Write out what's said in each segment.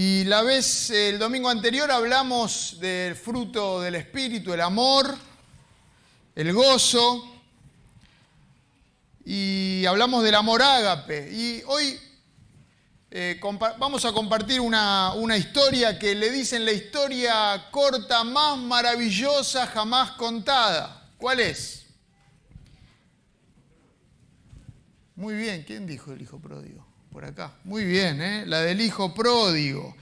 Y la vez, el domingo anterior hablamos del fruto del Espíritu, el amor, el gozo, y hablamos del amor ágape. Y hoy eh, vamos a compartir una, una historia que le dicen la historia corta más maravillosa jamás contada. ¿Cuál es? Muy bien, ¿quién dijo el hijo pródigo? Por acá. Muy bien, ¿eh? la del hijo pródigo.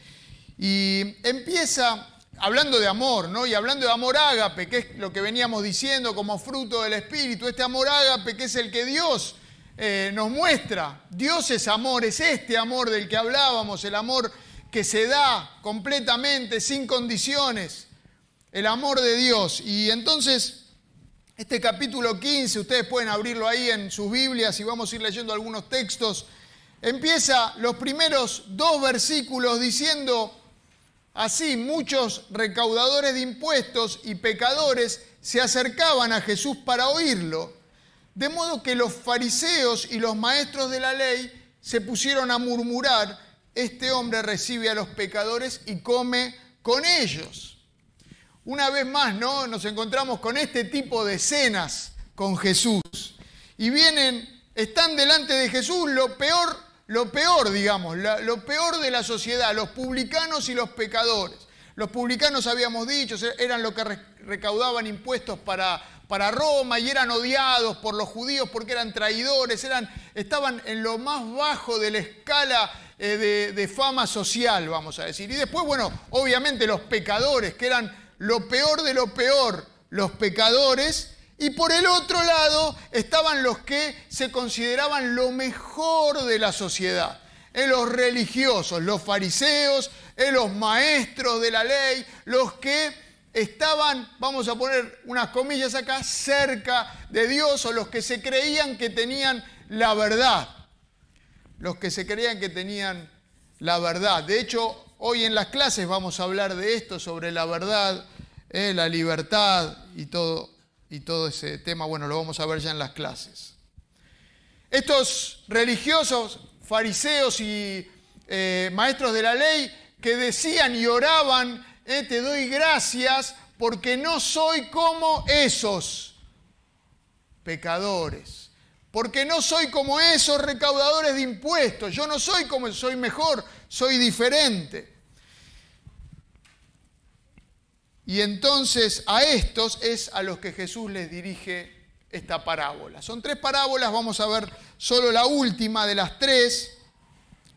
Y empieza hablando de amor, ¿no? Y hablando de amor ágape, que es lo que veníamos diciendo como fruto del Espíritu, este amor ágape que es el que Dios eh, nos muestra. Dios es amor, es este amor del que hablábamos, el amor que se da completamente, sin condiciones, el amor de Dios. Y entonces, este capítulo 15, ustedes pueden abrirlo ahí en sus Biblias y vamos a ir leyendo algunos textos empieza los primeros dos versículos diciendo así, muchos recaudadores de impuestos y pecadores se acercaban a Jesús para oírlo, de modo que los fariseos y los maestros de la ley se pusieron a murmurar, este hombre recibe a los pecadores y come con ellos. Una vez más, ¿no? Nos encontramos con este tipo de escenas con Jesús. Y vienen, están delante de Jesús lo peor lo peor, digamos, lo peor de la sociedad, los publicanos y los pecadores. Los publicanos, habíamos dicho, eran los que recaudaban impuestos para, para Roma y eran odiados por los judíos porque eran traidores, eran, estaban en lo más bajo de la escala eh, de, de fama social, vamos a decir. Y después, bueno, obviamente los pecadores, que eran lo peor de lo peor, los pecadores, y por el otro lado estaban los que se consideraban lo mejor de la sociedad, en los religiosos, los fariseos, en los maestros de la ley, los que estaban, vamos a poner unas comillas acá, cerca de Dios o los que se creían que tenían la verdad. Los que se creían que tenían la verdad. De hecho, hoy en las clases vamos a hablar de esto, sobre la verdad, eh, la libertad y todo y todo ese tema, bueno, lo vamos a ver ya en las clases. Estos religiosos, fariseos y eh, maestros de la ley que decían y oraban, eh, te doy gracias porque no soy como esos pecadores, porque no soy como esos recaudadores de impuestos, yo no soy como, soy mejor, soy diferente. Y entonces a estos es a los que Jesús les dirige esta parábola. Son tres parábolas, vamos a ver solo la última de las tres.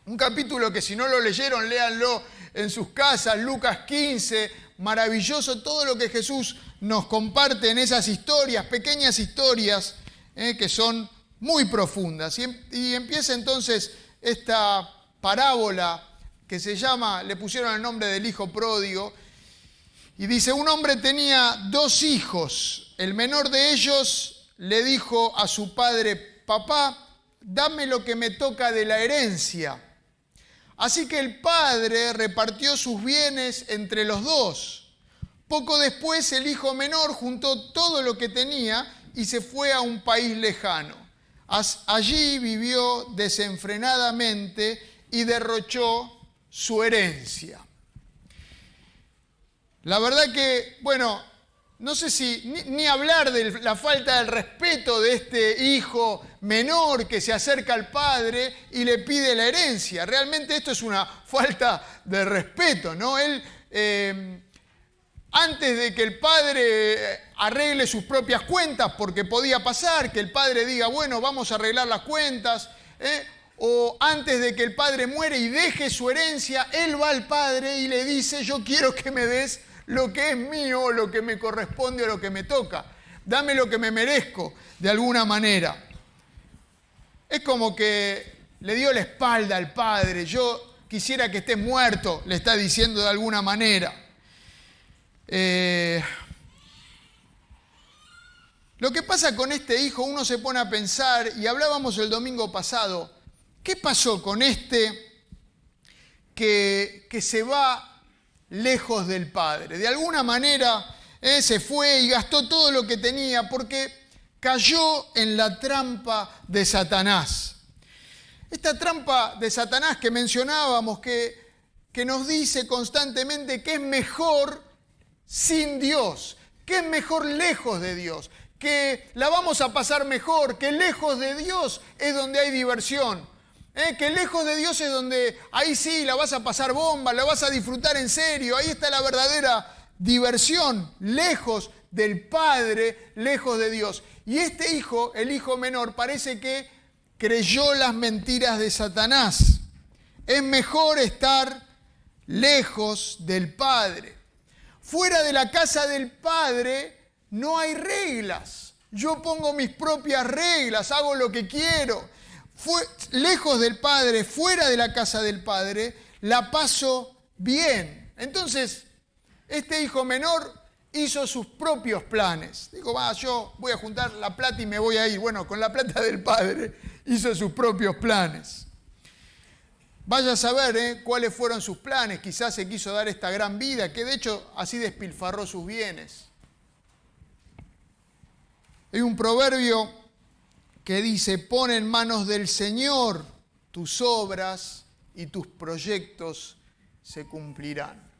Un capítulo que si no lo leyeron, léanlo en sus casas, Lucas 15, maravilloso todo lo que Jesús nos comparte en esas historias, pequeñas historias eh, que son muy profundas. Y, em, y empieza entonces esta parábola que se llama, le pusieron el nombre del hijo pródigo, y dice, un hombre tenía dos hijos. El menor de ellos le dijo a su padre, papá, dame lo que me toca de la herencia. Así que el padre repartió sus bienes entre los dos. Poco después el hijo menor juntó todo lo que tenía y se fue a un país lejano. Allí vivió desenfrenadamente y derrochó su herencia. La verdad que, bueno, no sé si ni, hablar de la falta del respeto de este hijo menor que se acerca al padre y le pide la herencia. Realmente esto es una falta de respeto, ¿no? Él, eh, antes de que el padre arregle sus propias cuentas, porque podía pasar que el padre diga, bueno, vamos a arreglar las cuentas, ¿eh? o antes de que el padre muere y deje su herencia, él va al padre y le dice, yo quiero que me des lo que es mío, lo que me corresponde o lo que me toca. Dame lo que me merezco, de alguna manera. Es como que le dio la espalda al padre. Yo quisiera que esté muerto, le está diciendo de alguna manera. Eh, lo que pasa con este hijo, uno se pone a pensar, y hablábamos el domingo pasado, ¿qué pasó con este que, que se va lejos del Padre. De alguna manera eh, se fue y gastó todo lo que tenía porque cayó en la trampa de Satanás. Esta trampa de Satanás que mencionábamos, que que nos dice constantemente que es mejor sin Dios, que es mejor lejos de Dios, que la vamos a pasar mejor, que lejos de Dios es donde hay diversión, ¿eh? que lejos de Dios es donde ahí sí la vas a pasar bomba, la vas a disfrutar en serio, ahí está la verdadera diversión, lejos del Padre, lejos de Dios. Y este hijo, el hijo menor, parece que creyó las mentiras de Satanás. Es mejor estar lejos del Padre. Fuera de la casa del Padre no hay reglas. Yo pongo mis propias reglas, hago lo que quiero. Lejos del Padre, fuera de la casa del Padre, la paso bien. Entonces, este hijo menor hizo sus propios planes. Dijo, va, yo voy a juntar la plata y me voy a ir. Bueno, con la plata del Padre hizo sus propios planes. Vaya a saber ¿eh? cuáles fueron sus planes. Quizás se quiso dar esta gran vida, que de hecho así despilfarró sus bienes. Hay un proverbio que dice, pon en manos del Señor tus obras y tus proyectos se cumplirán.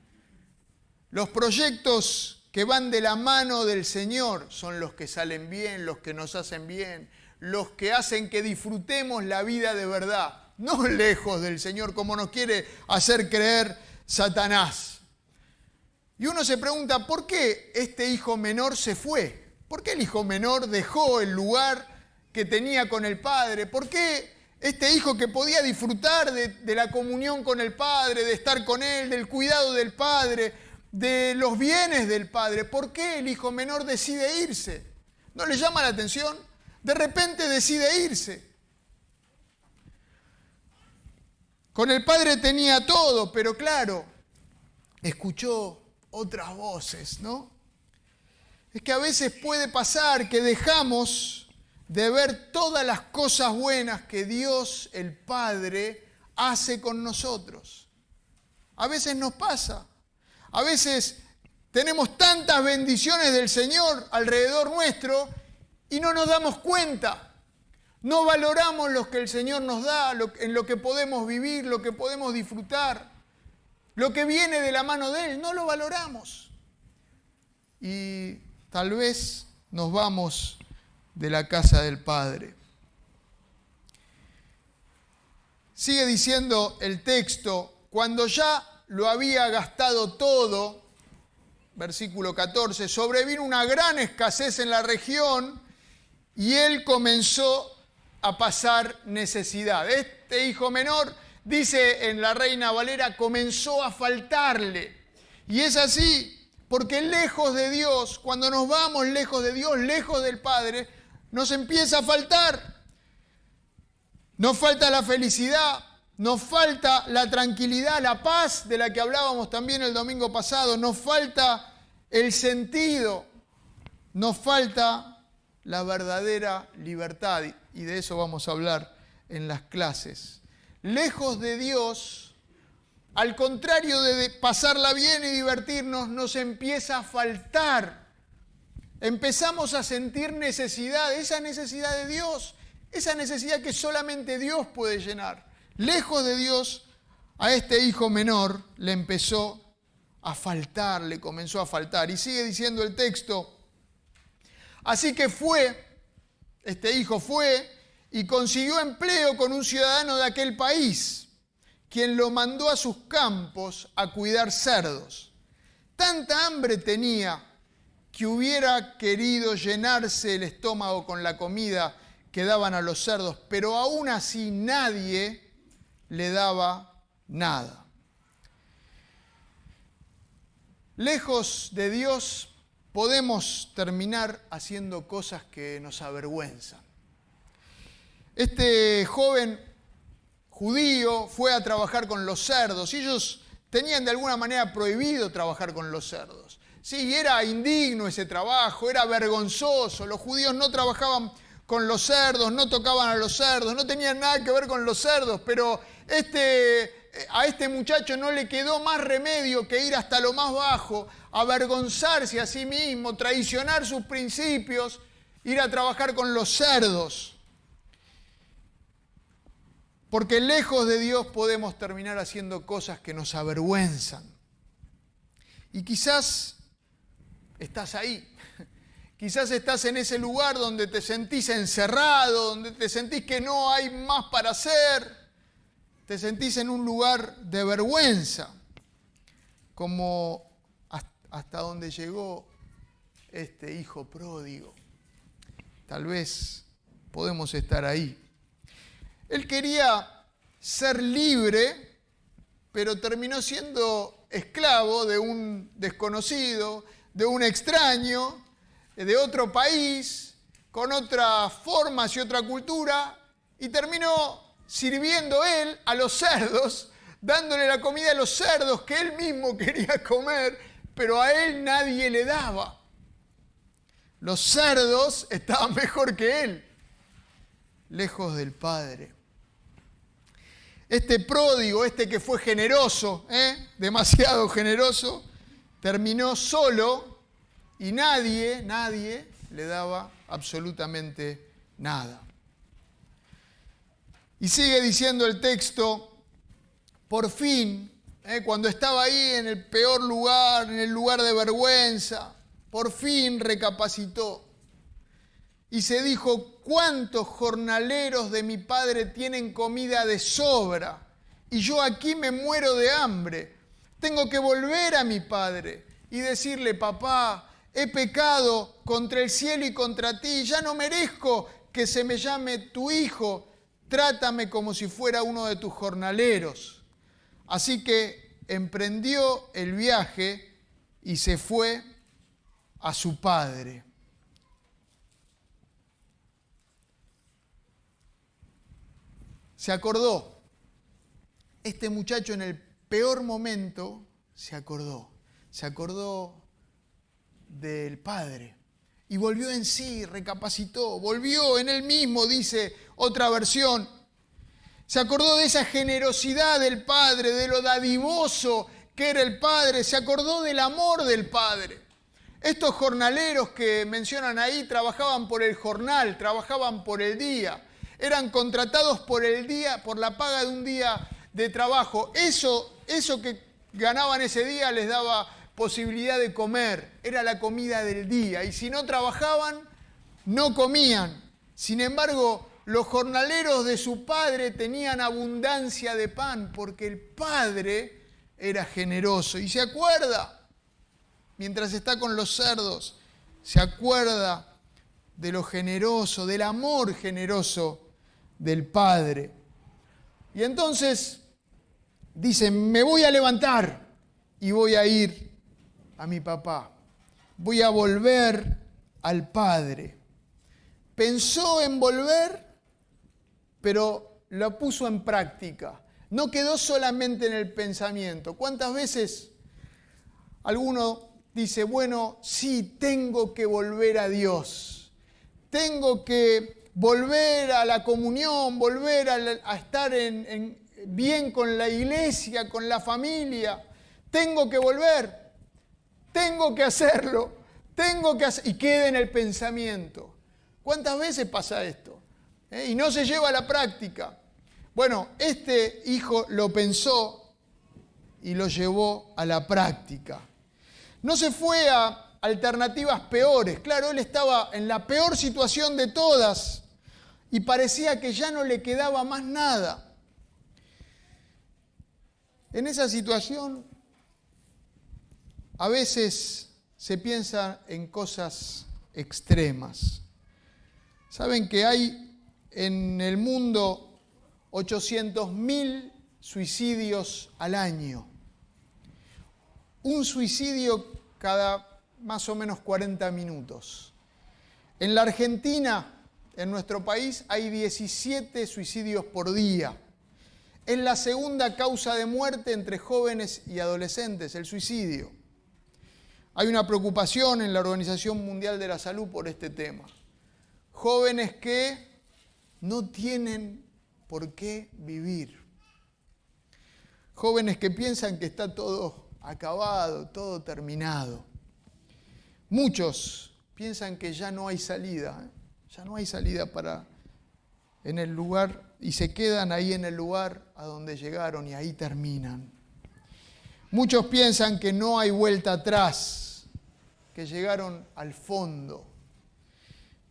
Los proyectos que van de la mano del Señor son los que salen bien, los que nos hacen bien, los que hacen que disfrutemos la vida de verdad, no lejos del Señor como nos quiere hacer creer Satanás. Y uno se pregunta, ¿por qué este hijo menor se fue? ¿Por qué el hijo menor dejó el lugar que tenía con el padre? ¿Por qué este hijo que podía disfrutar de, la comunión con el padre, de estar con él, del cuidado del padre, de los bienes del padre, ¿por qué el hijo menor decide irse? ¿No le llama la atención? De repente decide irse. Con el padre tenía todo, pero claro, escuchó otras voces, ¿no? es que a veces puede pasar que dejamos de ver todas las cosas buenas que Dios el Padre hace con nosotros. A veces nos pasa. A veces tenemos tantas bendiciones del Señor alrededor nuestro y no nos damos cuenta. No valoramos lo que el Señor nos da, en lo que podemos vivir, lo que podemos disfrutar, lo que viene de la mano de Él, no lo valoramos. Y tal vez nos vamos de la casa del Padre. Sigue diciendo el texto, cuando ya lo había gastado todo, versículo 14, sobrevino una gran escasez en la región y él comenzó a pasar necesidad. Este hijo menor, dice en la Reina Valera, comenzó a faltarle. Y es así, porque lejos de Dios, cuando nos vamos lejos de Dios, lejos del Padre, nos empieza a faltar. Nos falta la felicidad, nos falta la tranquilidad, la paz de la que hablábamos también el domingo pasado, nos falta el sentido, nos falta la verdadera libertad y de eso vamos a hablar en las clases. Lejos de Dios, al contrario de pasarla bien y divertirnos, nos empieza a faltar. Empezamos a sentir necesidad, esa necesidad de Dios, esa necesidad que solamente Dios puede llenar. Lejos de Dios, a este hijo menor le empezó a faltar, le comenzó a faltar. Y sigue diciendo el texto, así que fue, este hijo fue y consiguió empleo con un ciudadano de aquel país quien lo mandó a sus campos a cuidar cerdos. Tanta hambre tenía que hubiera querido llenarse el estómago con la comida que daban a los cerdos, pero aún así nadie le daba nada. Lejos de Dios podemos terminar haciendo cosas que nos avergüenzan. Este joven judío fue a trabajar con los cerdos ellos tenían de alguna manera prohibido trabajar con los cerdos. Sí, era indigno ese trabajo, era vergonzoso, los judíos no trabajaban con los cerdos, no tocaban a los cerdos, no tenían nada que ver con los cerdos, pero este, a este muchacho no le quedó más remedio que ir hasta lo más bajo, avergonzarse a sí mismo, traicionar sus principios, ir a trabajar con los cerdos. Porque lejos de Dios podemos terminar haciendo cosas que nos avergüenzan. Y quizás estás ahí. Quizás estás en ese lugar donde te sentís encerrado, donde te sentís que no hay más para hacer. Te sentís en un lugar de vergüenza, como hasta donde llegó este hijo pródigo. Tal vez podemos estar ahí. Él quería ser libre, pero terminó siendo esclavo de un desconocido, de un extraño, de otro país, con otras formas y otra cultura, y terminó sirviendo él a los cerdos, dándole la comida a los cerdos que él mismo quería comer, pero a él nadie le daba. Los cerdos estaban mejor que él, lejos del Padre. Este pródigo, este que fue generoso, ¿eh? demasiado generoso, terminó solo y nadie, nadie le daba absolutamente nada. Y sigue diciendo el texto, por fin, ¿eh? cuando estaba ahí en el peor lugar, en el lugar de vergüenza, por fin recapacitó y se dijo, ¿cuántos jornaleros de mi padre tienen comida de sobra? Y yo aquí me muero de hambre. Tengo que volver a mi padre y decirle, papá, he pecado contra el cielo y contra ti, ya no merezco que se me llame tu hijo, trátame como si fuera uno de tus jornaleros. Así que emprendió el viaje y se fue a su padre. Se acordó. Este muchacho en el peor momento se acordó. Se acordó del padre. Y volvió en sí, recapacitó, volvió en él mismo, dice otra versión. Se acordó de esa generosidad del padre, de lo dadivoso que era el padre, se acordó del amor del padre. Estos jornaleros que mencionan ahí trabajaban por el jornal, trabajaban por el día, eran contratados por el día, por la paga de un día de trabajo. Eso, eso que ganaban ese día les daba posibilidad de comer, era la comida del día. Y si no trabajaban, no comían. Sin embargo, los jornaleros de su padre tenían abundancia de pan porque el padre era generoso. Y se acuerda, mientras está con los cerdos, se acuerda de lo generoso, del amor generoso del Padre. Y entonces dice, me voy a levantar y voy a ir a mi papá. Voy a volver al Padre. Pensó en volver, pero lo puso en práctica. No quedó solamente en el pensamiento. ¿Cuántas veces alguno dice, bueno, sí, tengo que volver a Dios, tengo que volver a la comunión, volver a, estar en, bien con la iglesia, con la familia, tengo que volver, tengo que hacerlo, tengo que hacer, y queda en el pensamiento. ¿Cuántas veces pasa esto? ¿Eh? Y no se lleva a la práctica. Bueno, este hijo lo pensó y lo llevó a la práctica. No se fue a alternativas peores. Claro, él estaba en la peor situación de todas y parecía que ya no le quedaba más nada. En esa situación a veces se piensa en cosas extremas. Saben que hay en el mundo 800.000 suicidios al año un suicidio cada más o menos 40 minutos. En la Argentina, en nuestro país, hay 17 suicidios por día. Es la segunda causa de muerte entre jóvenes y adolescentes, el suicidio. Hay una preocupación en la Organización Mundial de la Salud por este tema. Jóvenes que no tienen por qué vivir. Jóvenes que piensan que está todo acabado, todo terminado. Muchos piensan que ya no hay salida, ¿eh? ya no hay salida para en el lugar y se quedan ahí en el lugar a donde llegaron y ahí terminan. Muchos piensan que no hay vuelta atrás, que llegaron al fondo,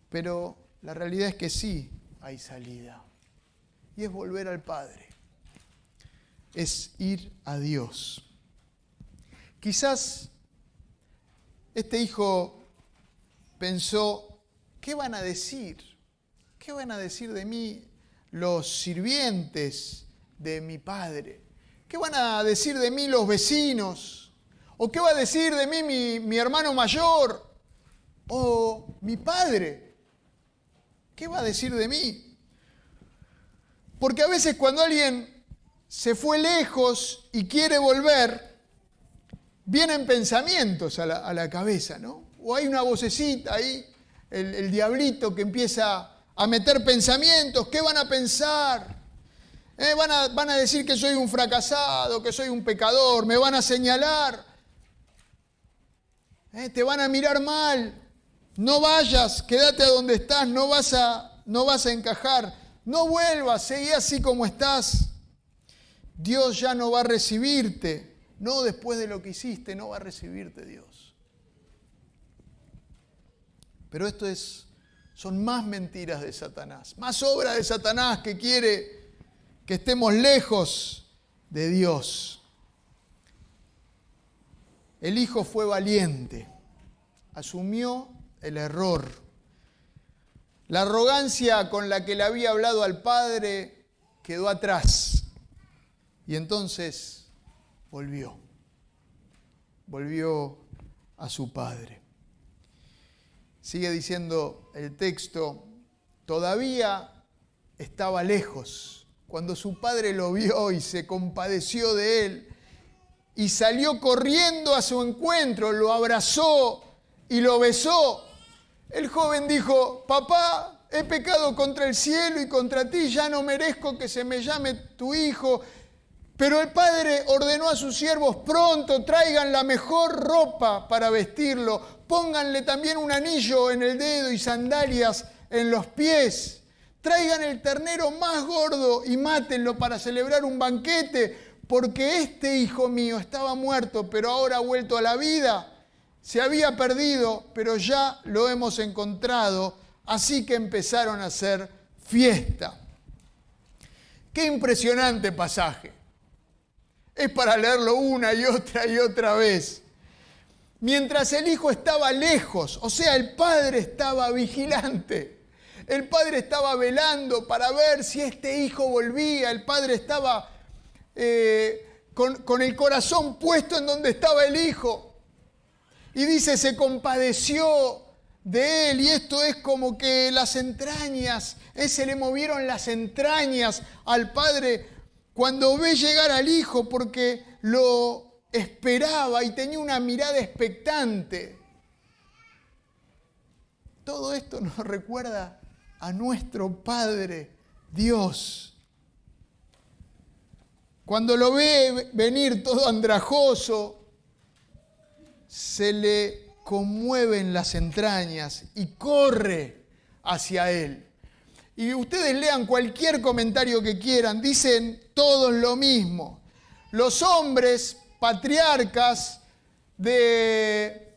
pero la realidad es que sí hay salida y es volver al Padre, es ir a Dios. Quizás este hijo pensó, ¿qué van a decir? ¿Qué van a decir de mí los sirvientes de mi padre? ¿Qué van a decir de mí los vecinos? ¿O qué va a decir de mí mi, mi hermano mayor? ¿O mi padre? ¿Qué va a decir de mí? Porque a veces cuando alguien se fue lejos y quiere volver, vienen pensamientos a la, cabeza, ¿no? O hay una vocecita ahí, el, diablito que empieza a meter pensamientos, ¿qué van a pensar? Eh, van, a, van, a, decir que soy un fracasado, que soy un pecador, me van a señalar, eh, te van a mirar mal, no vayas, quédate a donde estás, no vas a, no vas a encajar, no vuelvas, seguí así como estás. Dios ya no va a recibirte. No después de lo que hiciste, no va a recibirte Dios. Pero esto es, son más mentiras de Satanás, más obra de Satanás que quiere que estemos lejos de Dios. El hijo fue valiente, asumió el error. La arrogancia con la que le había hablado al padre quedó atrás. Y entonces volvió. Volvió a su padre. Sigue diciendo el texto, todavía estaba lejos cuando su padre lo vio y se compadeció de él y salió corriendo a su encuentro, lo abrazó y lo besó. El joven dijo, papá, he pecado contra el cielo y contra ti, ya no merezco que se me llame tu hijo. Pero el padre ordenó a sus siervos, pronto traigan la mejor ropa para vestirlo, pónganle también un anillo en el dedo y sandalias en los pies, traigan el ternero más gordo y mátenlo para celebrar un banquete, porque este hijo mío estaba muerto, pero ahora ha vuelto a la vida, se había perdido, pero ya lo hemos encontrado, así que empezaron a hacer fiesta. Qué impresionante pasaje. Es para leerlo una y otra y otra vez. Mientras el hijo estaba lejos, o sea, el padre estaba vigilante, el padre estaba velando para ver si este hijo volvía, el padre estaba eh, con, el corazón puesto en donde estaba el hijo. Y dice, se compadeció de él y esto es como que las entrañas, se le movieron las entrañas al padre cuando ve llegar al hijo porque lo esperaba y tenía una mirada expectante. Todo esto nos recuerda a nuestro Padre Dios. Cuando lo ve venir todo andrajoso, se le conmueven las entrañas y corre hacia él. Y ustedes lean cualquier comentario que quieran, dicen todos lo mismo. Los hombres patriarcas de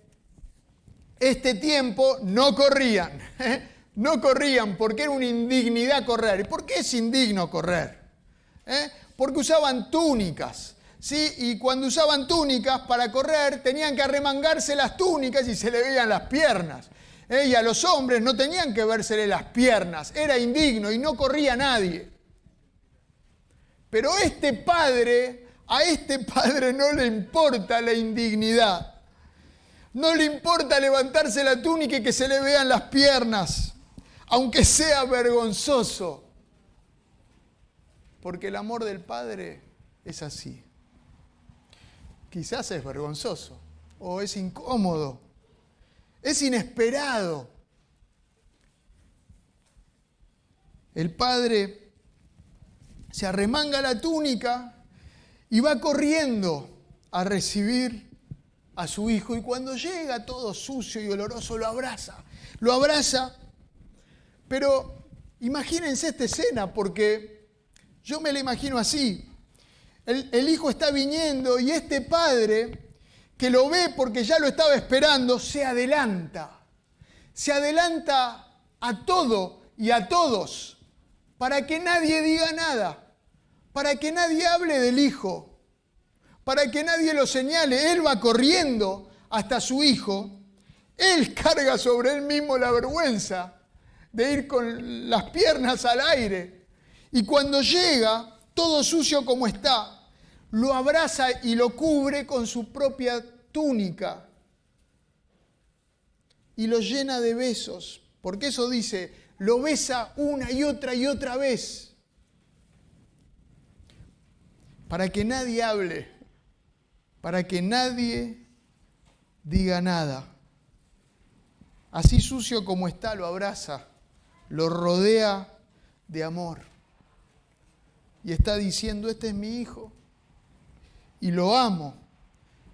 este tiempo no corrían. ¿eh? No corrían porque era una indignidad correr. ¿Y por qué es indigno correr? ¿Eh? Porque usaban túnicas. ¿sí? Y cuando usaban túnicas para correr tenían que arremangarse las túnicas y se le veían las piernas. Ella, a los hombres no tenían que vérsele las piernas, era indigno y no corría nadie. Pero este padre, a este padre no le importa la indignidad. No le importa levantarse la túnica y que se le vean las piernas, aunque sea vergonzoso. Porque el amor del Padre es así. Quizás es vergonzoso o es incómodo es inesperado. El padre se arremanga la túnica y va corriendo a recibir a su hijo y cuando llega todo sucio y oloroso lo abraza, lo abraza, pero Imagínense esta escena, porque yo me la imagino así. El, el, hijo está viniendo y este padre, que lo ve porque ya lo estaba esperando, se adelanta. Se adelanta a todo y a todos para que nadie diga nada, para que nadie hable del hijo, para que nadie lo señale. Él va corriendo hasta su hijo, él carga sobre él mismo la vergüenza de ir con las piernas al aire. Y cuando llega, todo sucio como está, lo abraza y lo cubre con su propia túnica y lo llena de besos, porque eso dice, lo besa una y otra y otra vez, para que nadie hable, para que nadie diga nada. Así sucio como está, lo abraza, lo rodea de amor. Y está diciendo, este es mi hijo, y lo amo,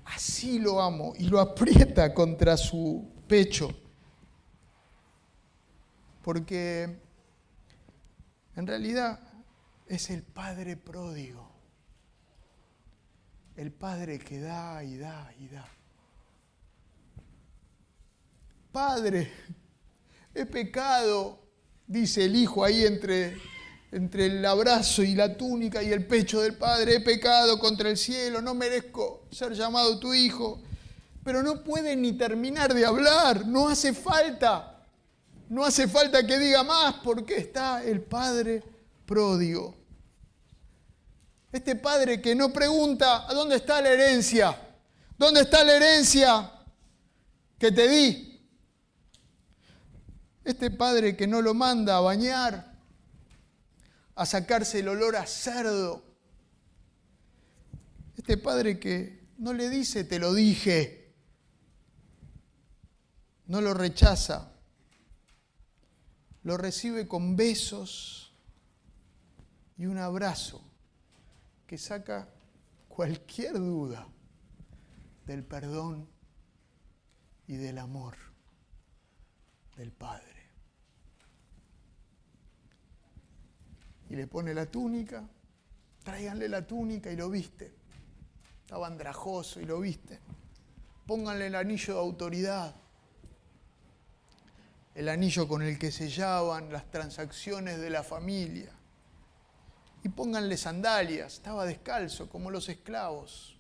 así lo amo, y lo aprieta contra su pecho. Porque en realidad es el Padre pródigo, el Padre que da y da y da. Padre, he pecado, dice el Hijo ahí entre, entre el abrazo y la túnica y el pecho del Padre, he pecado contra el cielo, no merezco ser llamado tu Hijo, pero no puede ni terminar de hablar, no hace falta. No hace falta que diga más porque está el Padre pródigo. Este Padre que no pregunta, ¿a dónde está la herencia? ¿Dónde está la herencia que te di? Este Padre que no lo manda a bañar, a sacarse el olor a cerdo. Este Padre que no le dice, te lo dije. No lo rechaza lo recibe con besos y un abrazo que saca cualquier duda del perdón y del amor del Padre. Y le pone la túnica, tráiganle la túnica y lo viste. Estaba andrajoso y lo viste. Pónganle el anillo de autoridad el anillo con el que sellaban las transacciones de la familia. Y pónganle sandalias, estaba descalzo como los esclavos,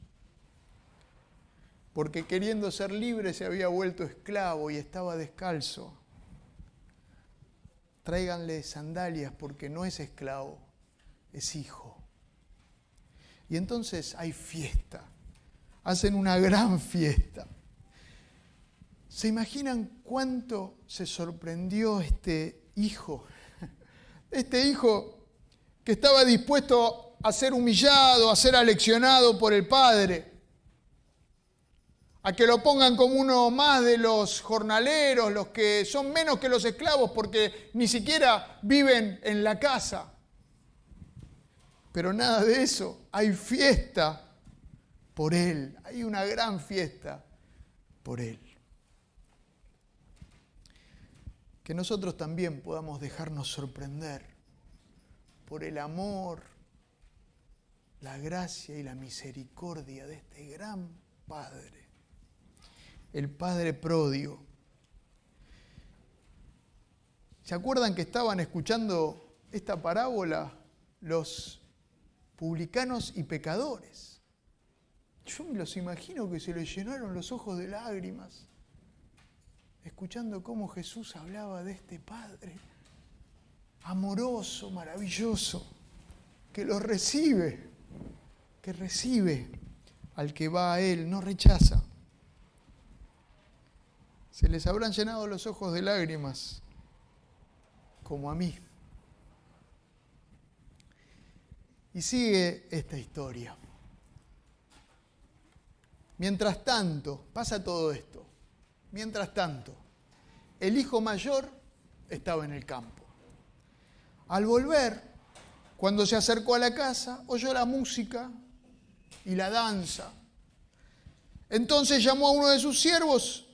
porque queriendo ser libre se había vuelto esclavo y estaba descalzo. Tráiganle sandalias porque no es esclavo, es hijo. Y entonces hay fiesta, hacen una gran fiesta. ¿Se imaginan cuánto se sorprendió este hijo? Este hijo que estaba dispuesto a ser humillado, a ser aleccionado por el padre, a que lo pongan como uno más de los jornaleros, los que son menos que los esclavos porque ni siquiera viven en la casa. Pero nada de eso, hay fiesta por él, hay una gran fiesta por él. que nosotros también podamos dejarnos sorprender por el amor, la gracia y la misericordia de este gran Padre, el Padre pródigo. ¿Se acuerdan que estaban escuchando esta parábola los publicanos y pecadores? Yo me los imagino que se les llenaron los ojos de lágrimas escuchando cómo Jesús hablaba de este Padre amoroso, maravilloso, que lo recibe, que recibe al que va a Él, no rechaza. Se les habrán llenado los ojos de lágrimas, como a mí. Y sigue esta historia. Mientras tanto, pasa todo esto. Mientras tanto, el hijo mayor estaba en el campo. Al volver, cuando se acercó a la casa, oyó la música y la danza. Entonces llamó a uno de sus siervos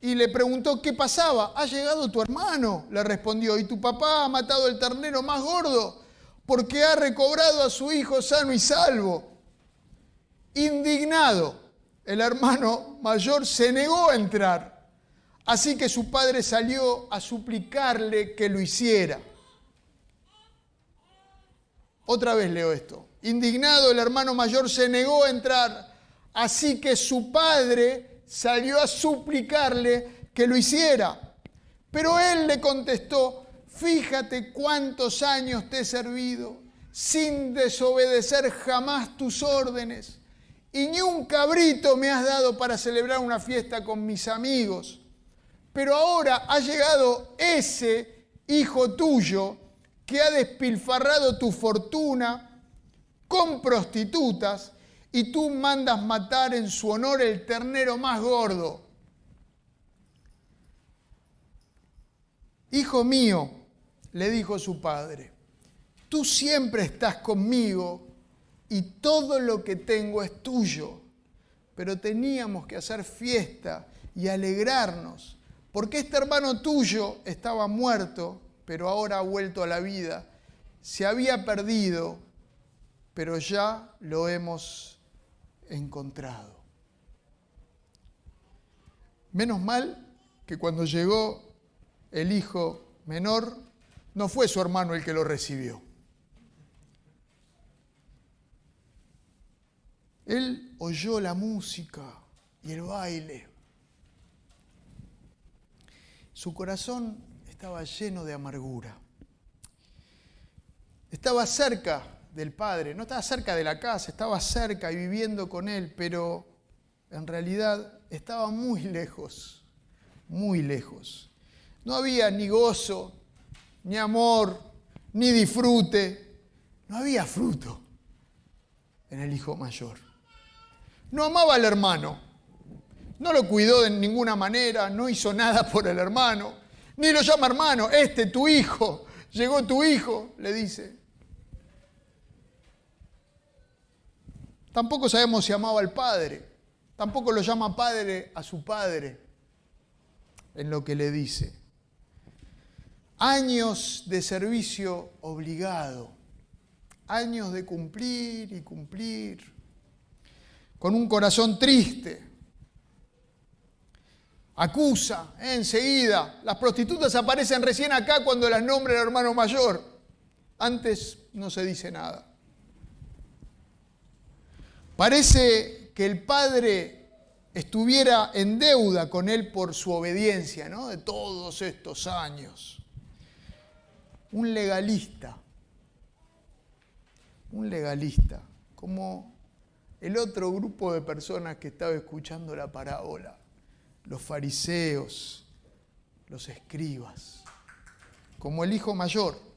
y le preguntó qué pasaba. Ha llegado tu hermano, le respondió, y tu papá ha matado el ternero más gordo porque ha recobrado a su hijo sano y salvo. Indignado, el hermano mayor se negó a entrar, así que su padre salió a suplicarle que lo hiciera. Otra vez leo esto. Indignado, el hermano mayor se negó a entrar, así que su padre salió a suplicarle que lo hiciera. Pero él le contestó, fíjate cuántos años te he servido sin desobedecer jamás tus órdenes, y ni un cabrito me has dado para celebrar una fiesta con mis amigos. Pero ahora ha llegado ese hijo tuyo que ha despilfarrado tu fortuna con prostitutas y tú mandas matar en su honor el ternero más gordo. Hijo mío, le dijo su padre, tú siempre estás conmigo y todo lo que tengo es tuyo, pero teníamos que hacer fiesta y alegrarnos, porque este hermano tuyo estaba muerto, pero ahora ha vuelto a la vida, se había perdido, pero ya lo hemos encontrado. Menos mal que cuando llegó el hijo menor, no fue su hermano el que lo recibió. Él oyó la música y el baile. Su corazón estaba lleno de amargura. Estaba cerca del Padre, no estaba cerca de la casa, estaba cerca y viviendo con Él, pero en realidad estaba muy lejos, muy lejos. No había ni gozo, ni amor, ni disfrute, no había fruto en el hijo mayor. No amaba al hermano, no lo cuidó de ninguna manera, no hizo nada por el hermano, ni lo llama hermano, este tu hijo, llegó tu hijo, le dice. Tampoco sabemos si amaba al padre. Tampoco lo llama padre a su padre en lo que le dice. Años de servicio obligado. Años de cumplir y cumplir. Con un corazón triste. Acusa ¿eh? enseguida. Las prostitutas aparecen recién acá cuando las nombra el hermano mayor. Antes no se dice nada. Parece que el padre estuviera en deuda con él por su obediencia, ¿no? De todos estos años. Un legalista, un legalista, como el otro grupo de personas que estaba escuchando la parábola, los fariseos, los escribas, como el hijo mayor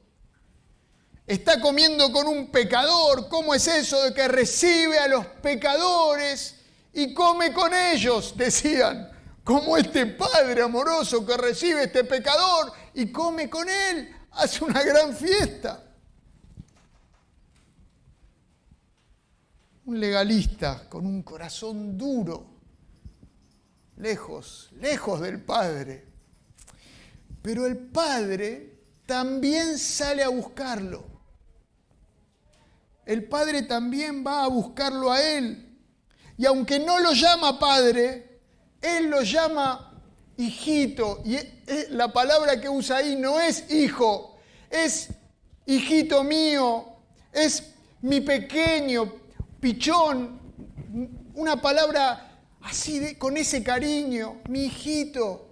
está comiendo con un pecador. ¿Cómo es eso de que recibe a los pecadores y come con ellos? Decían, como este Padre amoroso que recibe a este pecador y come con él, hace una gran fiesta. Un legalista con un corazón duro, lejos, lejos del Padre. Pero el Padre también sale a buscarlo el Padre también va a buscarlo a Él. Y aunque no lo llama Padre, Él lo llama hijito. Y la palabra que usa ahí no es hijo, es hijito mío, es mi pequeño, pichón, una palabra así con ese cariño, mi hijito.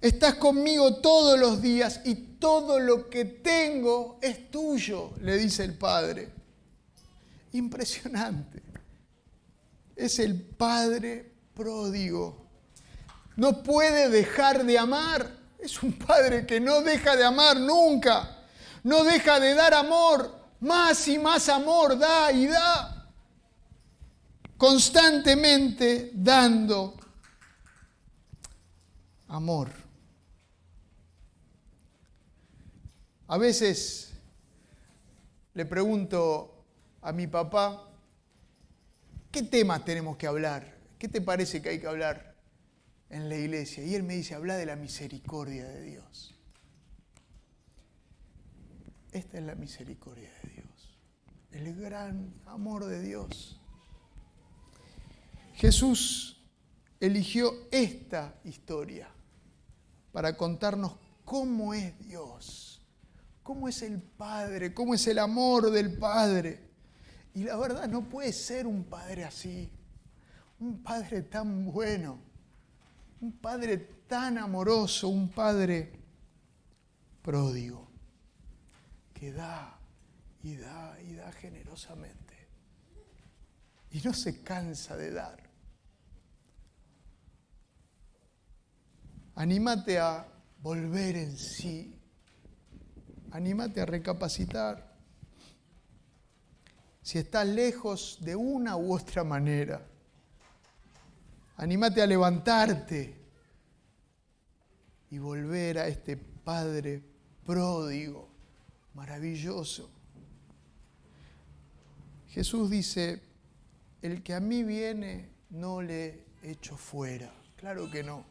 Estás conmigo todos los días y todo lo que tengo es tuyo, le dice el Padre. Impresionante. Es el Padre pródigo. No puede dejar de amar. Es un Padre que no deja de amar nunca. No deja de dar amor. Más y más amor da y da. Constantemente dando amor. A veces le pregunto a mi papá, ¿qué temas tenemos que hablar? ¿qué te parece que hay que hablar en la iglesia? Y él me dice, habla de la misericordia de Dios. Esta es la misericordia de Dios, el gran amor de Dios. Jesús eligió esta historia para contarnos cómo es Dios, cómo es el Padre, cómo es el amor del Padre. Y la verdad no puede ser un Padre así, un Padre tan bueno, un Padre tan amoroso, un Padre pródigo que da y da y da generosamente. Y no se cansa de dar. Anímate a volver en sí. Anímate a recapacitar. Si estás lejos de una u otra manera, anímate a levantarte y volver a este Padre pródigo maravilloso. Jesús dice, el que a mí viene no le echo fuera. Claro que no.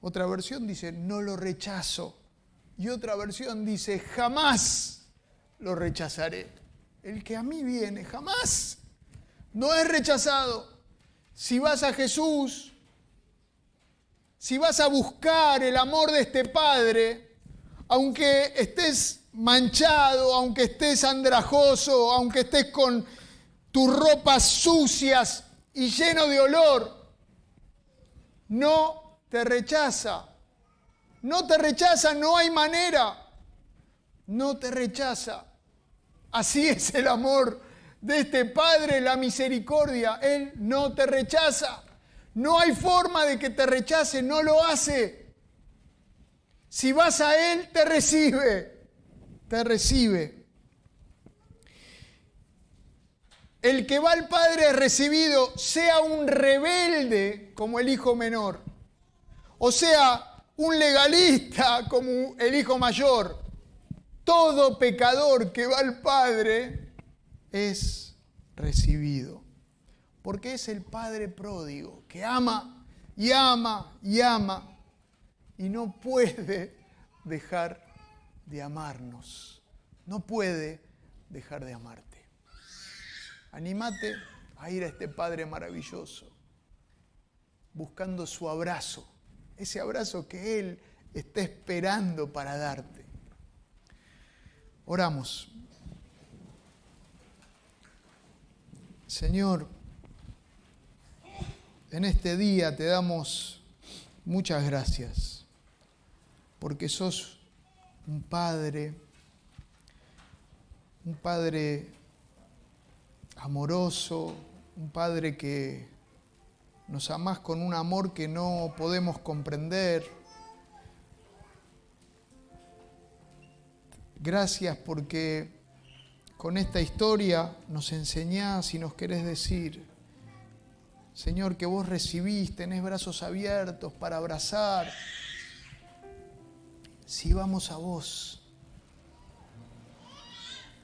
Otra versión dice, no lo rechazo. Y otra versión dice, jamás lo rechazaré. El que a mí viene, jamás. No es rechazado. Si vas a Jesús, si vas a buscar el amor de este Padre, aunque estés manchado, aunque estés andrajoso, aunque estés con tus ropas sucias y lleno de olor, no te rechaza. No te rechaza, no hay manera. No te rechaza. Así es el amor de este Padre, la misericordia. Él no te rechaza. No hay forma de que te rechace, no lo hace. Si vas a Él, te recibe, te recibe. El que va al Padre recibido, sea un rebelde como el hijo menor, o sea un legalista como el hijo mayor. Todo pecador que va al Padre es recibido, porque es el Padre pródigo que ama y ama y ama y no puede dejar de amarnos. No puede dejar de amarte. Anímate a ir a este Padre maravilloso, buscando su abrazo, ese abrazo que Él está esperando para darte. Oramos. Señor, en este día te damos muchas gracias porque sos un padre, un padre amoroso, un padre que nos amás con un amor que no podemos comprender. Gracias porque con esta historia nos enseñás y nos querés decir, Señor, que vos recibís, tenés brazos abiertos para abrazar, si vamos a vos,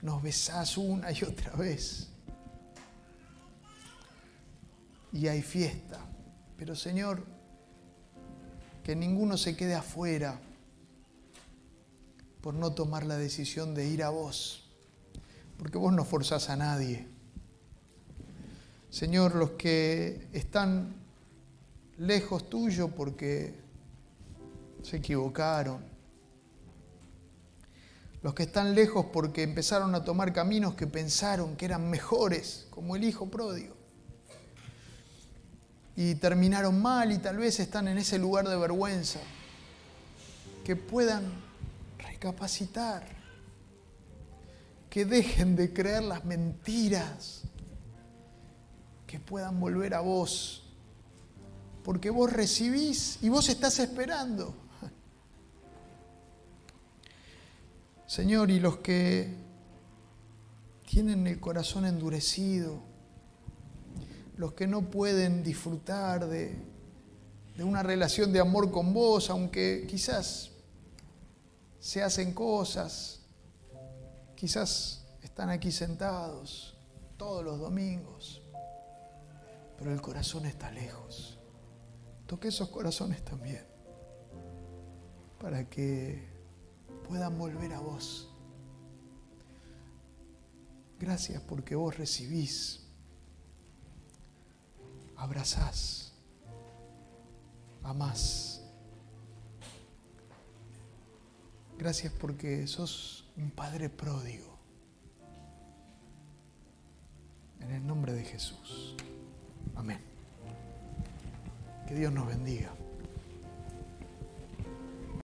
nos besás una y otra vez. Y hay fiesta. Pero Señor, que ninguno se quede afuera por no tomar la decisión de ir a vos, porque vos no forzás a nadie. Señor, los que están lejos tuyo porque se equivocaron, los que están lejos porque empezaron a tomar caminos que pensaron que eran mejores, como el hijo pródigo. Y terminaron mal y tal vez están en ese lugar de vergüenza. Que puedan recapacitar, que dejen de creer las mentiras, que puedan volver a vos, porque vos recibís y vos estás esperando. Señor, y los que tienen el corazón endurecido, los que no pueden disfrutar de, una relación de amor con vos, aunque quizás se hacen cosas, quizás están aquí sentados todos los domingos, pero el corazón está lejos. Toque esos corazones también, para que puedan volver a vos. Gracias porque vos recibís, abrazás, amás. Gracias porque sos un Padre pródigo. En el nombre de Jesús. Amén. Que Dios nos bendiga.